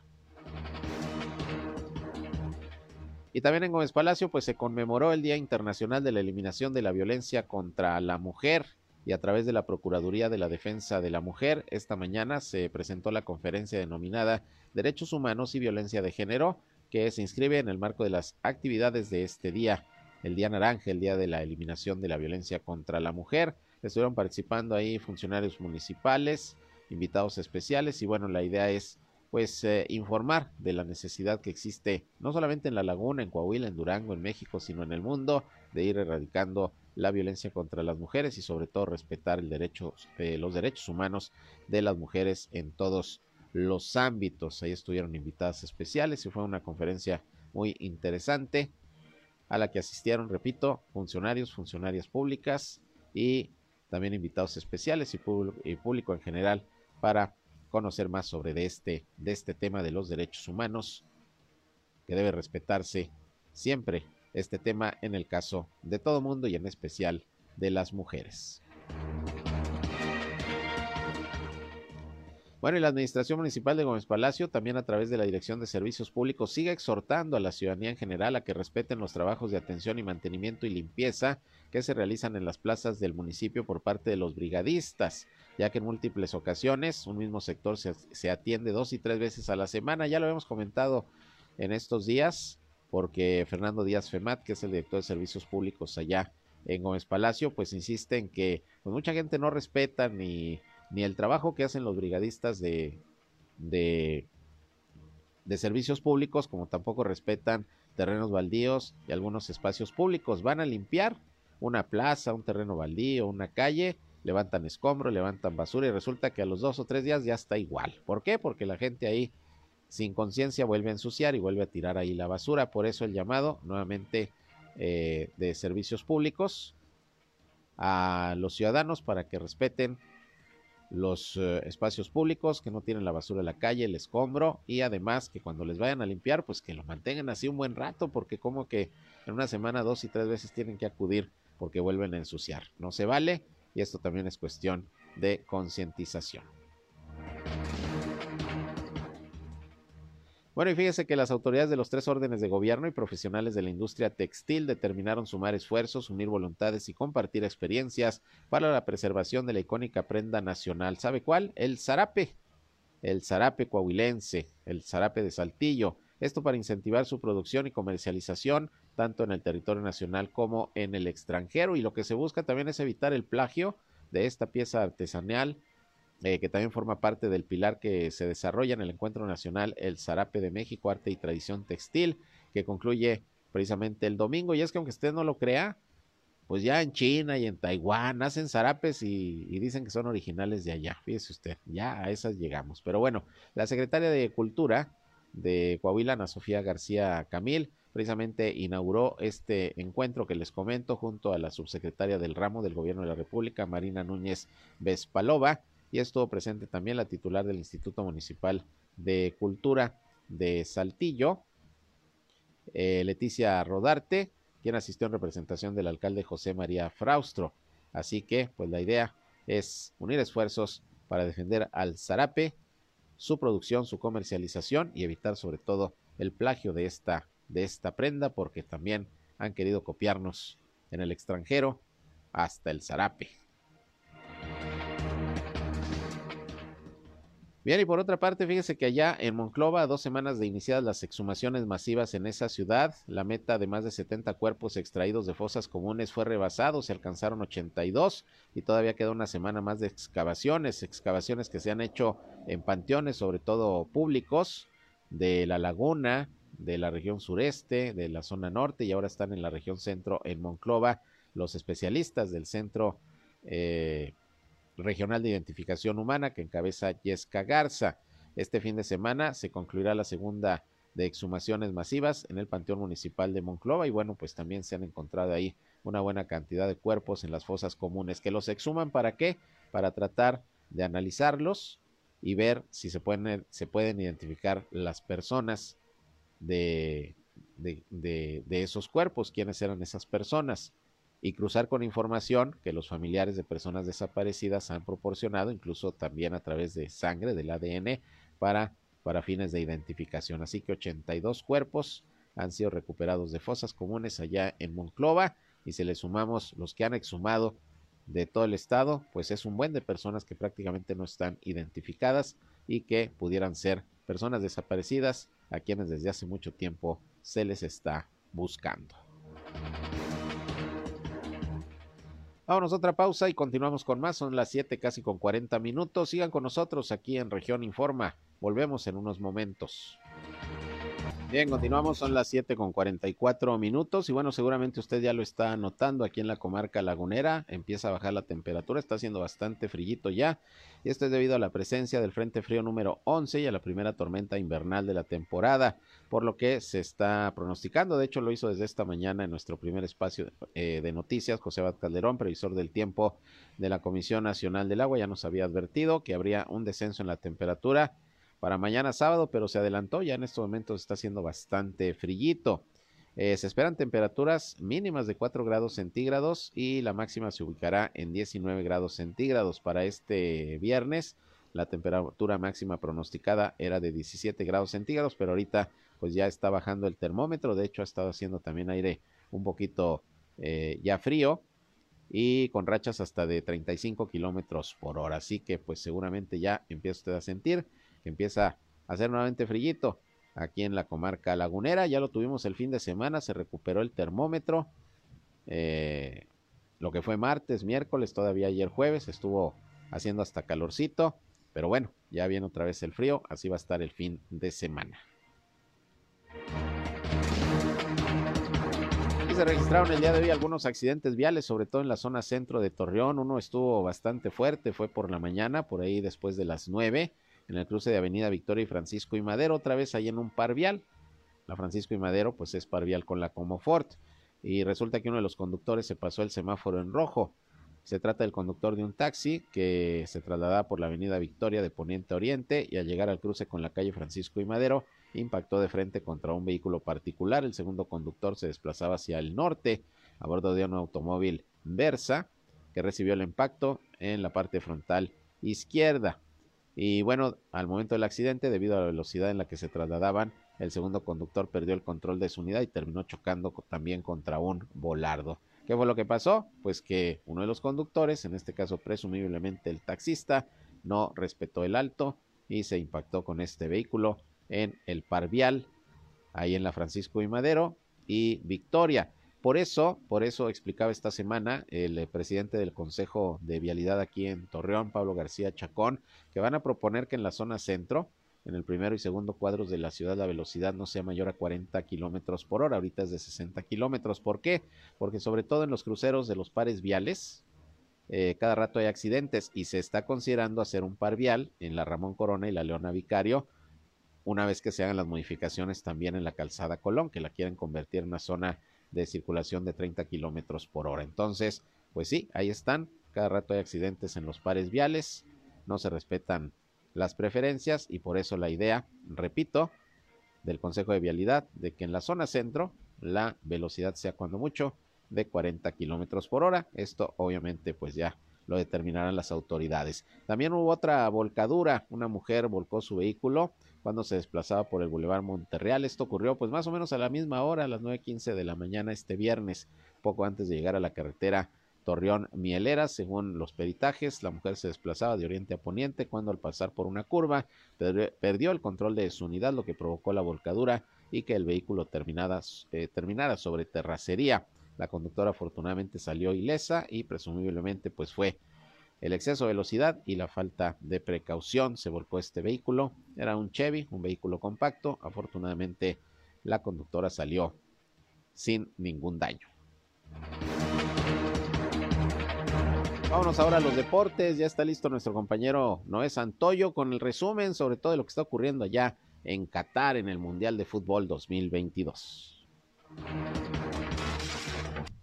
Y también en Gómez Palacio, pues se conmemoró el Día Internacional de la Eliminación de la Violencia contra la Mujer y a través de la Procuraduría de la Defensa de la Mujer, esta mañana se presentó la conferencia denominada Derechos Humanos y Violencia de Género, que se inscribe en el marco de las actividades de este día, el Día Naranja, el Día de la Eliminación de la Violencia contra la Mujer. Estuvieron participando ahí funcionarios municipales, invitados especiales y bueno, la idea es pues eh, informar de la necesidad que existe no solamente en la laguna, en Coahuila, en Durango, en México, sino en el mundo de ir erradicando la violencia contra las mujeres y sobre todo respetar el derecho, eh, los derechos humanos de las mujeres en todos los ámbitos. Ahí estuvieron invitadas especiales y fue una conferencia muy interesante a la que asistieron, repito, funcionarios, funcionarias públicas y también invitados especiales y, y público en general para conocer más sobre este, de este tema de los derechos humanos que debe respetarse siempre este tema en el caso de todo mundo y en especial de las mujeres. Bueno, y la Administración Municipal de Gómez Palacio, también a través de la Dirección de Servicios Públicos, sigue exhortando a la ciudadanía en general a que respeten los trabajos de atención y mantenimiento y limpieza que se realizan en las plazas del municipio por parte de los brigadistas, ya que en múltiples ocasiones un mismo sector se, se atiende dos y tres veces a la semana. Ya lo hemos comentado en estos días, porque Fernando Díaz Femat, que es el director de servicios públicos allá en Gómez Palacio, pues insiste en que pues, mucha gente no respeta ni, ni el trabajo que hacen los brigadistas de, de, de servicios públicos, como tampoco respetan terrenos baldíos y algunos espacios públicos. Van a limpiar una plaza, un terreno baldío, una calle, levantan escombro, levantan basura y resulta que a los dos o tres días ya está igual. ¿Por qué? Porque la gente ahí sin conciencia vuelve a ensuciar y vuelve a tirar ahí la basura. Por eso el llamado nuevamente eh, de servicios públicos a los ciudadanos para que respeten los eh, espacios públicos, que no tienen la basura en la calle, el escombro y además que cuando les vayan a limpiar, pues que lo mantengan así un buen rato, porque como que en una semana dos y tres veces tienen que acudir porque vuelven a ensuciar. No se vale y esto también es cuestión de concientización. Bueno, y fíjese que las autoridades de los tres órdenes de gobierno y profesionales de la industria textil determinaron sumar esfuerzos, unir voluntades y compartir experiencias para la preservación de la icónica prenda nacional. ¿Sabe cuál? El zarape. El zarape coahuilense, el zarape de Saltillo. Esto para incentivar su producción y comercialización tanto en el territorio nacional como en el extranjero. Y lo que se busca también es evitar el plagio de esta pieza artesanal eh, que también forma parte del pilar que se desarrolla en el Encuentro Nacional El Zarape de México, Arte y Tradición Textil, que concluye precisamente el domingo. Y es que aunque usted no lo crea, pues ya en China y en Taiwán hacen zarapes y, y, dicen que son originales de allá. Fíjese usted, ya a esas llegamos. Pero bueno, la secretaria de Cultura de Coahuila, Ana Sofía García Camil, precisamente inauguró este encuentro que les comento junto a la subsecretaria del ramo del Gobierno de la República, Marina Núñez Vespalova y estuvo presente también la titular del Instituto Municipal de Cultura de Saltillo, eh, Leticia Rodarte, quien asistió en representación del alcalde José María Fraustro. Así que, pues la idea es unir esfuerzos para defender al zarape, su producción, su comercialización y evitar sobre todo el plagio de esta, de esta prenda, porque también han querido copiarnos en el extranjero hasta el zarape. Bien, y por otra parte, fíjese que allá en Monclova, a dos semanas de iniciadas las exhumaciones masivas en esa ciudad, la meta de más de 70 cuerpos extraídos de fosas comunes fue rebasado, se alcanzaron 82 y todavía queda una semana más de excavaciones, excavaciones que se han hecho en panteones, sobre todo públicos, de la laguna, de la región sureste, de la zona norte y ahora están en la región centro en Monclova. Los especialistas del centro eh, Regional de Identificación Humana que encabeza Yesca Garza. Este fin de semana se concluirá la segunda de exhumaciones masivas en el Panteón Municipal de Monclova y bueno, pues también se han encontrado ahí una buena cantidad de cuerpos en las fosas comunes que los exhuman para qué? Para tratar de analizarlos y ver si se pueden, se pueden identificar las personas de, de, de, de esos cuerpos, quiénes eran esas personas y cruzar con información que los familiares de personas desaparecidas han proporcionado, incluso también a través de sangre, del ADN, para, para fines de identificación. Así que 82 cuerpos han sido recuperados de fosas comunes allá en Monclova y si le sumamos los que han exhumado de todo el estado, pues es un buen de personas que prácticamente no están identificadas y que pudieran ser personas desaparecidas a quienes desde hace mucho tiempo se les está buscando. Vámonos a otra pausa y continuamos con más. Son las 7 casi con 40 minutos. Sigan con nosotros aquí en Región Informa. Volvemos en unos momentos. Bien, continuamos, son las 7 con 44 minutos y bueno, seguramente usted ya lo está notando aquí en la comarca lagunera, empieza a bajar la temperatura, está haciendo bastante frillito ya y esto es debido a la presencia del Frente Frío número 11 y a la primera tormenta invernal de la temporada, por lo que se está pronosticando, de hecho lo hizo desde esta mañana en nuestro primer espacio eh, de noticias, José Abad Calderón, previsor del tiempo de la Comisión Nacional del Agua, ya nos había advertido que habría un descenso en la temperatura para mañana sábado, pero se adelantó, ya en estos momentos está haciendo bastante frillito. Eh, se esperan temperaturas mínimas de 4 grados centígrados y la máxima se ubicará en 19 grados centígrados para este viernes. La temperatura máxima pronosticada era de 17 grados centígrados, pero ahorita pues ya está bajando el termómetro. De hecho, ha estado haciendo también aire un poquito eh, ya frío y con rachas hasta de 35 kilómetros por hora. Así que pues seguramente ya empieza usted a sentir que empieza a hacer nuevamente frillito aquí en la comarca lagunera. Ya lo tuvimos el fin de semana, se recuperó el termómetro. Eh, lo que fue martes, miércoles, todavía ayer jueves, estuvo haciendo hasta calorcito. Pero bueno, ya viene otra vez el frío, así va a estar el fin de semana. Se registraron el día de hoy algunos accidentes viales, sobre todo en la zona centro de Torreón. Uno estuvo bastante fuerte, fue por la mañana, por ahí después de las nueve en el cruce de Avenida Victoria y Francisco y Madero, otra vez ahí en un par vial. La Francisco y Madero, pues es par vial con la Comofort. Y resulta que uno de los conductores se pasó el semáforo en rojo. Se trata del conductor de un taxi que se trasladaba por la Avenida Victoria de Poniente a Oriente y al llegar al cruce con la calle Francisco y Madero impactó de frente contra un vehículo particular. El segundo conductor se desplazaba hacia el norte a bordo de un automóvil Versa que recibió el impacto en la parte frontal izquierda. Y bueno, al momento del accidente, debido a la velocidad en la que se trasladaban, el segundo conductor perdió el control de su unidad y terminó chocando también contra un volardo. ¿Qué fue lo que pasó? Pues que uno de los conductores, en este caso presumiblemente el taxista, no respetó el alto y se impactó con este vehículo en el par vial, ahí en la Francisco y Madero y Victoria. Por eso, por eso explicaba esta semana el eh, presidente del Consejo de Vialidad aquí en Torreón, Pablo García Chacón, que van a proponer que en la zona centro, en el primero y segundo cuadros de la ciudad, la velocidad no sea mayor a 40 kilómetros por hora. Ahorita es de 60 kilómetros. ¿Por qué? Porque sobre todo en los cruceros de los pares viales, eh, cada rato hay accidentes y se está considerando hacer un par vial en la Ramón Corona y la Leona Vicario una vez que se hagan las modificaciones también en la calzada Colón, que la quieren convertir en una zona de circulación de 30 kilómetros por hora. Entonces, pues sí, ahí están. Cada rato hay accidentes en los pares viales, no se respetan las preferencias y por eso la idea, repito, del Consejo de Vialidad de que en la zona centro la velocidad sea cuando mucho de 40 kilómetros por hora. Esto obviamente pues ya lo determinarán las autoridades. También hubo otra volcadura, una mujer volcó su vehículo cuando se desplazaba por el Boulevard Monterreal. Esto ocurrió pues más o menos a la misma hora, a las 9.15 de la mañana este viernes, poco antes de llegar a la carretera Torreón Mielera, según los peritajes, la mujer se desplazaba de oriente a poniente cuando al pasar por una curva perdió el control de su unidad, lo que provocó la volcadura y que el vehículo eh, terminara sobre terracería. La conductora afortunadamente salió ilesa y presumiblemente pues fue el exceso de velocidad y la falta de precaución. Se volcó este vehículo. Era un Chevy, un vehículo compacto. Afortunadamente la conductora salió sin ningún daño. Vámonos ahora a los deportes. Ya está listo nuestro compañero Noé Santoyo con el resumen sobre todo de lo que está ocurriendo allá en Qatar en el Mundial de Fútbol 2022.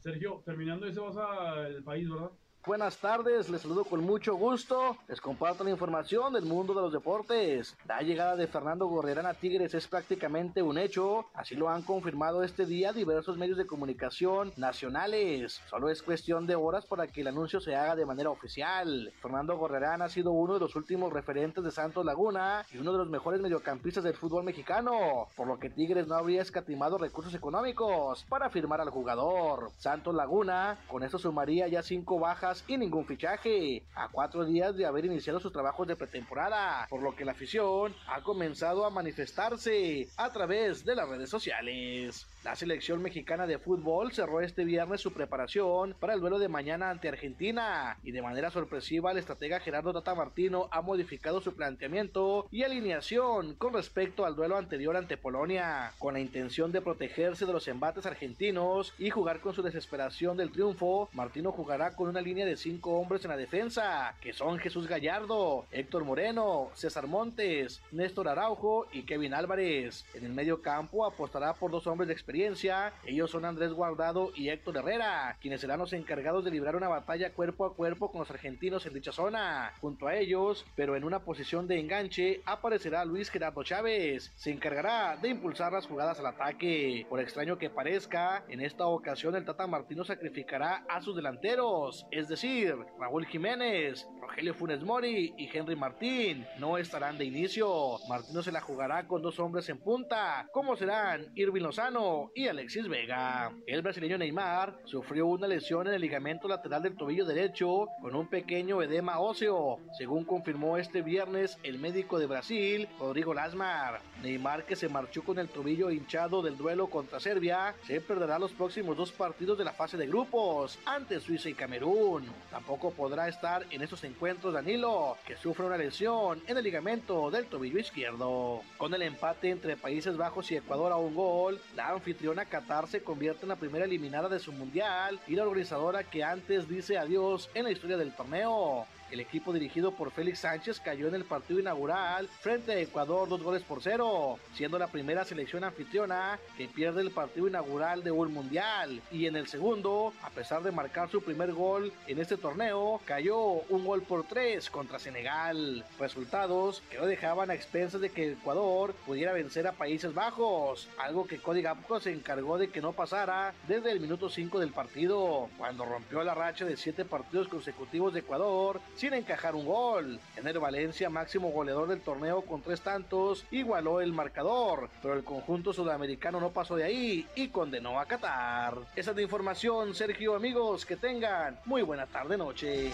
Sergio, terminando ese vas al país, ¿verdad? Buenas tardes, les saludo con mucho gusto. Les comparto la información del mundo de los deportes. La llegada de Fernando Gorrerán a Tigres es prácticamente un hecho. Así lo han confirmado este día diversos medios de comunicación nacionales. Solo es cuestión de horas para que el anuncio se haga de manera oficial. Fernando Gorrerán ha sido uno de los últimos referentes de Santos Laguna y uno de los mejores mediocampistas del fútbol mexicano, por lo que Tigres no habría escatimado recursos económicos para firmar al jugador. Santos Laguna con esto sumaría ya cinco bajas y ningún fichaje, a cuatro días de haber iniciado sus trabajos de pretemporada, por lo que la afición ha comenzado a manifestarse a través de las redes sociales. La selección mexicana de fútbol cerró este viernes su preparación para el duelo de mañana ante Argentina y de manera sorpresiva el estratega Gerardo Tata Martino ha modificado su planteamiento y alineación con respecto al duelo anterior ante Polonia, con la intención de protegerse de los embates argentinos y jugar con su desesperación del triunfo. Martino jugará con una línea de cinco hombres en la defensa, que son Jesús Gallardo, Héctor Moreno, César Montes, Néstor Araujo y Kevin Álvarez. En el medio campo apostará por dos hombres de experiencia ellos son Andrés Guardado y Héctor Herrera, quienes serán los encargados de librar una batalla cuerpo a cuerpo con los argentinos en dicha zona. Junto a ellos, pero en una posición de enganche, aparecerá Luis Gerardo Chávez. Se encargará de impulsar las jugadas al ataque. Por extraño que parezca, en esta ocasión el Tata Martino sacrificará a sus delanteros, es decir, Raúl Jiménez, Rogelio Funes Mori y Henry Martín. No estarán de inicio. Martino se la jugará con dos hombres en punta, como serán Irving Lozano y Alexis Vega. El brasileño Neymar sufrió una lesión en el ligamento lateral del tobillo derecho con un pequeño edema óseo, según confirmó este viernes el médico de Brasil, Rodrigo Lasmar. Neymar, que se marchó con el tobillo hinchado del duelo contra Serbia, se perderá los próximos dos partidos de la fase de grupos ante Suiza y Camerún. Tampoco podrá estar en esos encuentros Danilo, que sufre una lesión en el ligamento del tobillo izquierdo. Con el empate entre Países Bajos y Ecuador a un gol, la anfitriona Qatar se convierte en la primera eliminada de su mundial y la organizadora que antes dice adiós en la historia del torneo. El equipo dirigido por Félix Sánchez cayó en el partido inaugural frente a Ecuador dos goles por cero, siendo la primera selección anfitriona que pierde el partido inaugural de un mundial. Y en el segundo, a pesar de marcar su primer gol en este torneo, cayó un gol por tres contra Senegal. Resultados que no dejaban a expensas de que Ecuador pudiera vencer a Países Bajos, algo que Cody Gapco se encargó de que no pasara desde el minuto 5 del partido, cuando rompió la racha de siete partidos consecutivos de Ecuador sin encajar un gol. Ener Valencia, máximo goleador del torneo con tres tantos, igualó el marcador, pero el conjunto sudamericano no pasó de ahí y condenó a Qatar. Esa es la información, Sergio, amigos, que tengan muy buena tarde noche.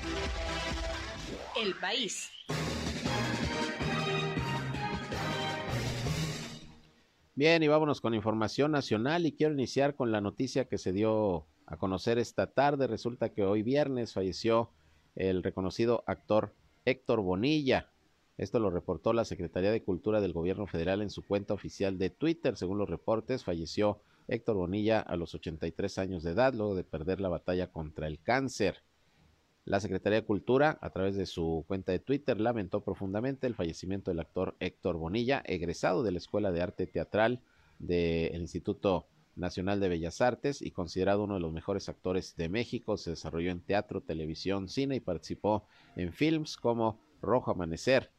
El país. Bien, y vámonos con información nacional y quiero iniciar con la noticia que se dio a conocer esta tarde. Resulta que hoy viernes falleció el reconocido actor Héctor Bonilla. Esto lo reportó la Secretaría de Cultura del Gobierno Federal en su cuenta oficial de Twitter. Según los reportes, falleció Héctor Bonilla a los 83 años de edad, luego de perder la batalla contra el cáncer. La Secretaría de Cultura, a través de su cuenta de Twitter, lamentó profundamente el fallecimiento del actor Héctor Bonilla, egresado de la Escuela de Arte Teatral del Instituto Nacional de Bellas Artes y considerado uno de los mejores actores de México. Se desarrolló en teatro, televisión, cine y participó en films como Rojo Amanecer,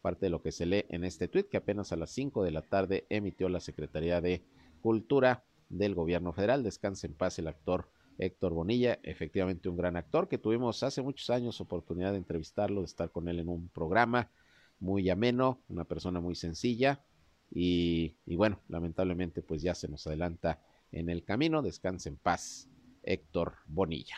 parte de lo que se lee en este tuit que apenas a las 5 de la tarde emitió la Secretaría de Cultura del Gobierno Federal. Descanse en paz el actor Héctor Bonilla, efectivamente un gran actor que tuvimos hace muchos años oportunidad de entrevistarlo, de estar con él en un programa muy ameno, una persona muy sencilla y, y bueno, lamentablemente pues ya se nos adelanta en el camino. Descanse en paz, Héctor Bonilla.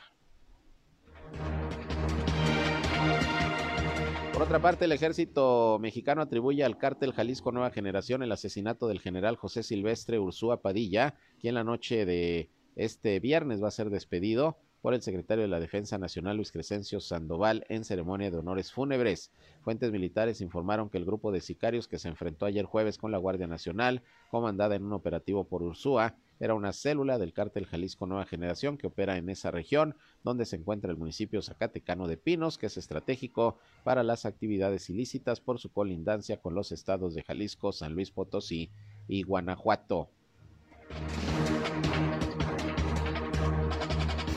Por otra parte, el ejército mexicano atribuye al cártel Jalisco Nueva Generación el asesinato del general José Silvestre Ursúa Padilla, quien la noche de este viernes va a ser despedido por el secretario de la Defensa Nacional Luis Crescencio Sandoval en ceremonia de honores fúnebres. Fuentes militares informaron que el grupo de sicarios que se enfrentó ayer jueves con la Guardia Nacional, comandada en un operativo por Ursúa, era una célula del cártel Jalisco Nueva Generación que opera en esa región, donde se encuentra el municipio zacatecano de Pinos, que es estratégico para las actividades ilícitas por su colindancia con los estados de Jalisco, San Luis Potosí y Guanajuato.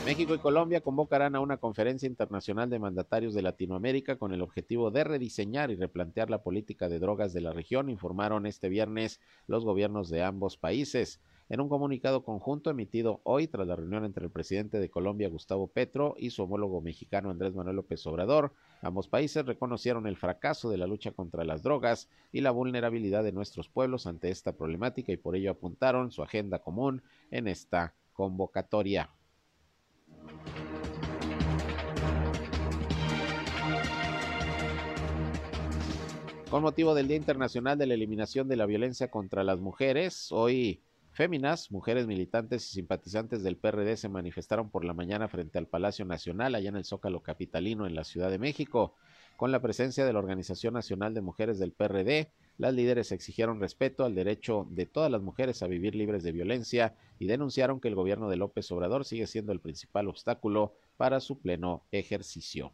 México y Colombia convocarán a una conferencia internacional de mandatarios de Latinoamérica con el objetivo de rediseñar y replantear la política de drogas de la región, informaron este viernes los gobiernos de ambos países. En un comunicado conjunto emitido hoy tras la reunión entre el presidente de Colombia, Gustavo Petro, y su homólogo mexicano, Andrés Manuel López Obrador, ambos países reconocieron el fracaso de la lucha contra las drogas y la vulnerabilidad de nuestros pueblos ante esta problemática y por ello apuntaron su agenda común en esta convocatoria. Con motivo del Día Internacional de la Eliminación de la Violencia contra las Mujeres, hoy féminas, mujeres militantes y simpatizantes del PRD se manifestaron por la mañana frente al Palacio Nacional, allá en el Zócalo Capitalino, en la Ciudad de México. Con la presencia de la Organización Nacional de Mujeres del PRD, las líderes exigieron respeto al derecho de todas las mujeres a vivir libres de violencia y denunciaron que el gobierno de López Obrador sigue siendo el principal obstáculo para su pleno ejercicio.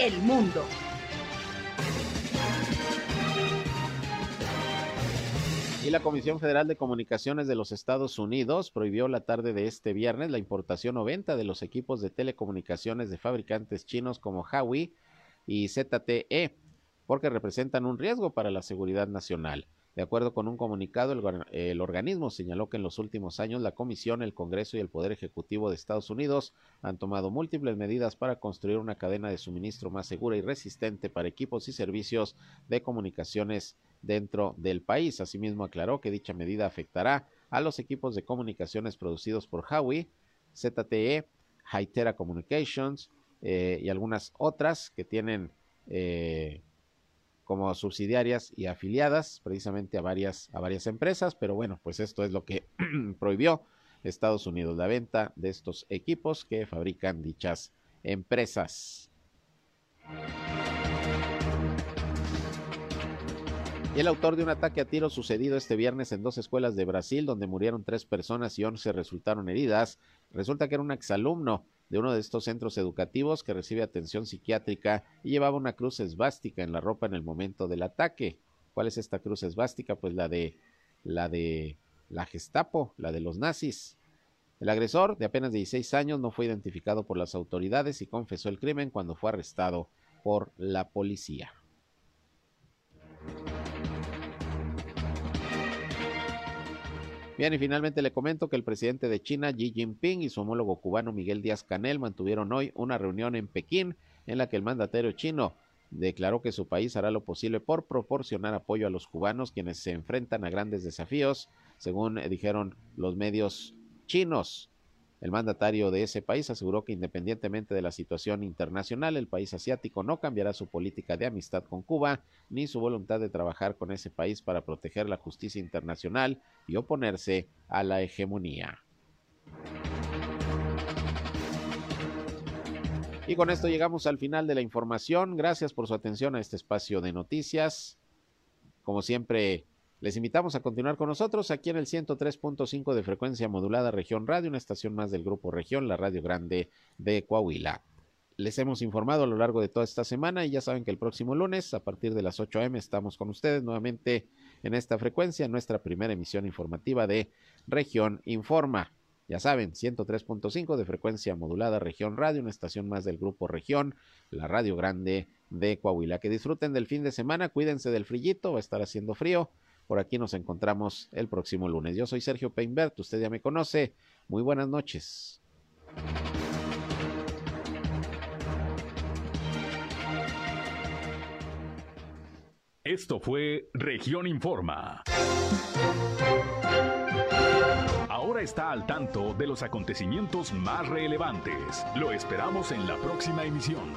El mundo. Y la Comisión Federal de Comunicaciones de los Estados Unidos prohibió la tarde de este viernes la importación o venta de los equipos de telecomunicaciones de fabricantes chinos como Huawei y ZTE, porque representan un riesgo para la seguridad nacional. De acuerdo con un comunicado, el, organismo señaló que en los últimos años la Comisión, el Congreso y el Poder Ejecutivo de Estados Unidos han tomado múltiples medidas para construir una cadena de suministro más segura y resistente para equipos y servicios de comunicaciones dentro del país. Asimismo, aclaró que dicha medida afectará a los equipos de comunicaciones producidos por Huawei, ZTE, Hytera Communications eh, y algunas otras que tienen eh, como subsidiarias y afiliadas precisamente a varias, a varias empresas, pero bueno, pues esto es lo que prohibió Estados Unidos, la venta de estos equipos que fabrican dichas empresas. El autor de un ataque a tiro sucedido este viernes en dos escuelas de Brasil, donde murieron tres personas y once resultaron heridas, resulta que era un exalumno de uno de estos centros educativos que recibe atención psiquiátrica y llevaba una cruz esvástica en la ropa en el momento del ataque. ¿Cuál es esta cruz esvástica? Pues la de la de la Gestapo, la de los nazis. El agresor, de apenas 16 años, no fue identificado por las autoridades y confesó el crimen cuando fue arrestado por la policía. Bien, y finalmente le comento que el presidente de China, Xi Jinping, y su homólogo cubano Miguel Díaz Canel mantuvieron hoy una reunión en Pekín en la que el mandatario chino declaró que su país hará lo posible por proporcionar apoyo a los cubanos quienes se enfrentan a grandes desafíos, según dijeron los medios chinos. El mandatario de ese país aseguró que independientemente de la situación internacional, el país asiático no cambiará su política de amistad con Cuba ni su voluntad de trabajar con ese país para proteger la justicia internacional y oponerse a la hegemonía. Y con esto llegamos al final de la información. Gracias por su atención a este espacio de noticias. Como siempre, les invitamos a continuar con nosotros aquí en el 103.5 de frecuencia modulada Región Radio, una estación más del Grupo Región, la Radio Grande de Coahuila. Les hemos informado a lo largo de toda esta semana y ya saben que el próximo lunes, a partir de las 8 a.m., estamos con ustedes nuevamente en esta frecuencia, nuestra primera emisión informativa de Región Informa. Ya saben, 103.5 de frecuencia modulada Región Radio, una estación más del Grupo Región, la Radio Grande de Coahuila. Que disfruten del fin de semana, cuídense del frillito, va a estar haciendo frío por aquí nos encontramos el próximo lunes. Yo soy Sergio Peinbert, usted ya me conoce. Muy buenas noches. Esto fue Región Informa. Ahora está al tanto de los acontecimientos más relevantes. Lo esperamos en la próxima emisión.